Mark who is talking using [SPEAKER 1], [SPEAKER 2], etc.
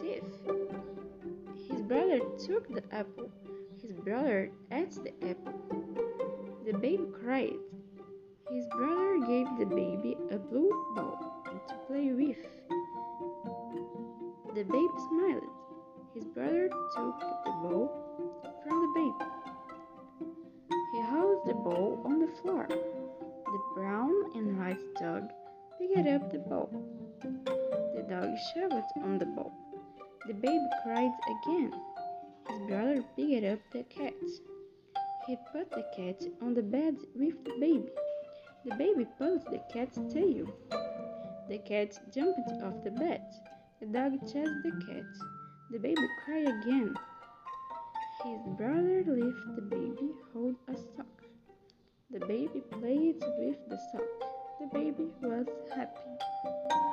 [SPEAKER 1] thief. His brother took the apple. His brother ate the apple. The baby cried. His brother gave the baby a blue ball to play with. The baby smiled. His brother took the ball from the baby. He held the ball on the floor. The brown and white dog picked up the ball. Shoved on the ball. The baby cried again. His brother picked up the cat. He put the cat on the bed with the baby. The baby pulled the cat's tail. The cat jumped off the bed. The dog chased the cat. The baby cried again. His brother left the baby hold a sock. The baby played with the sock. The baby was happy.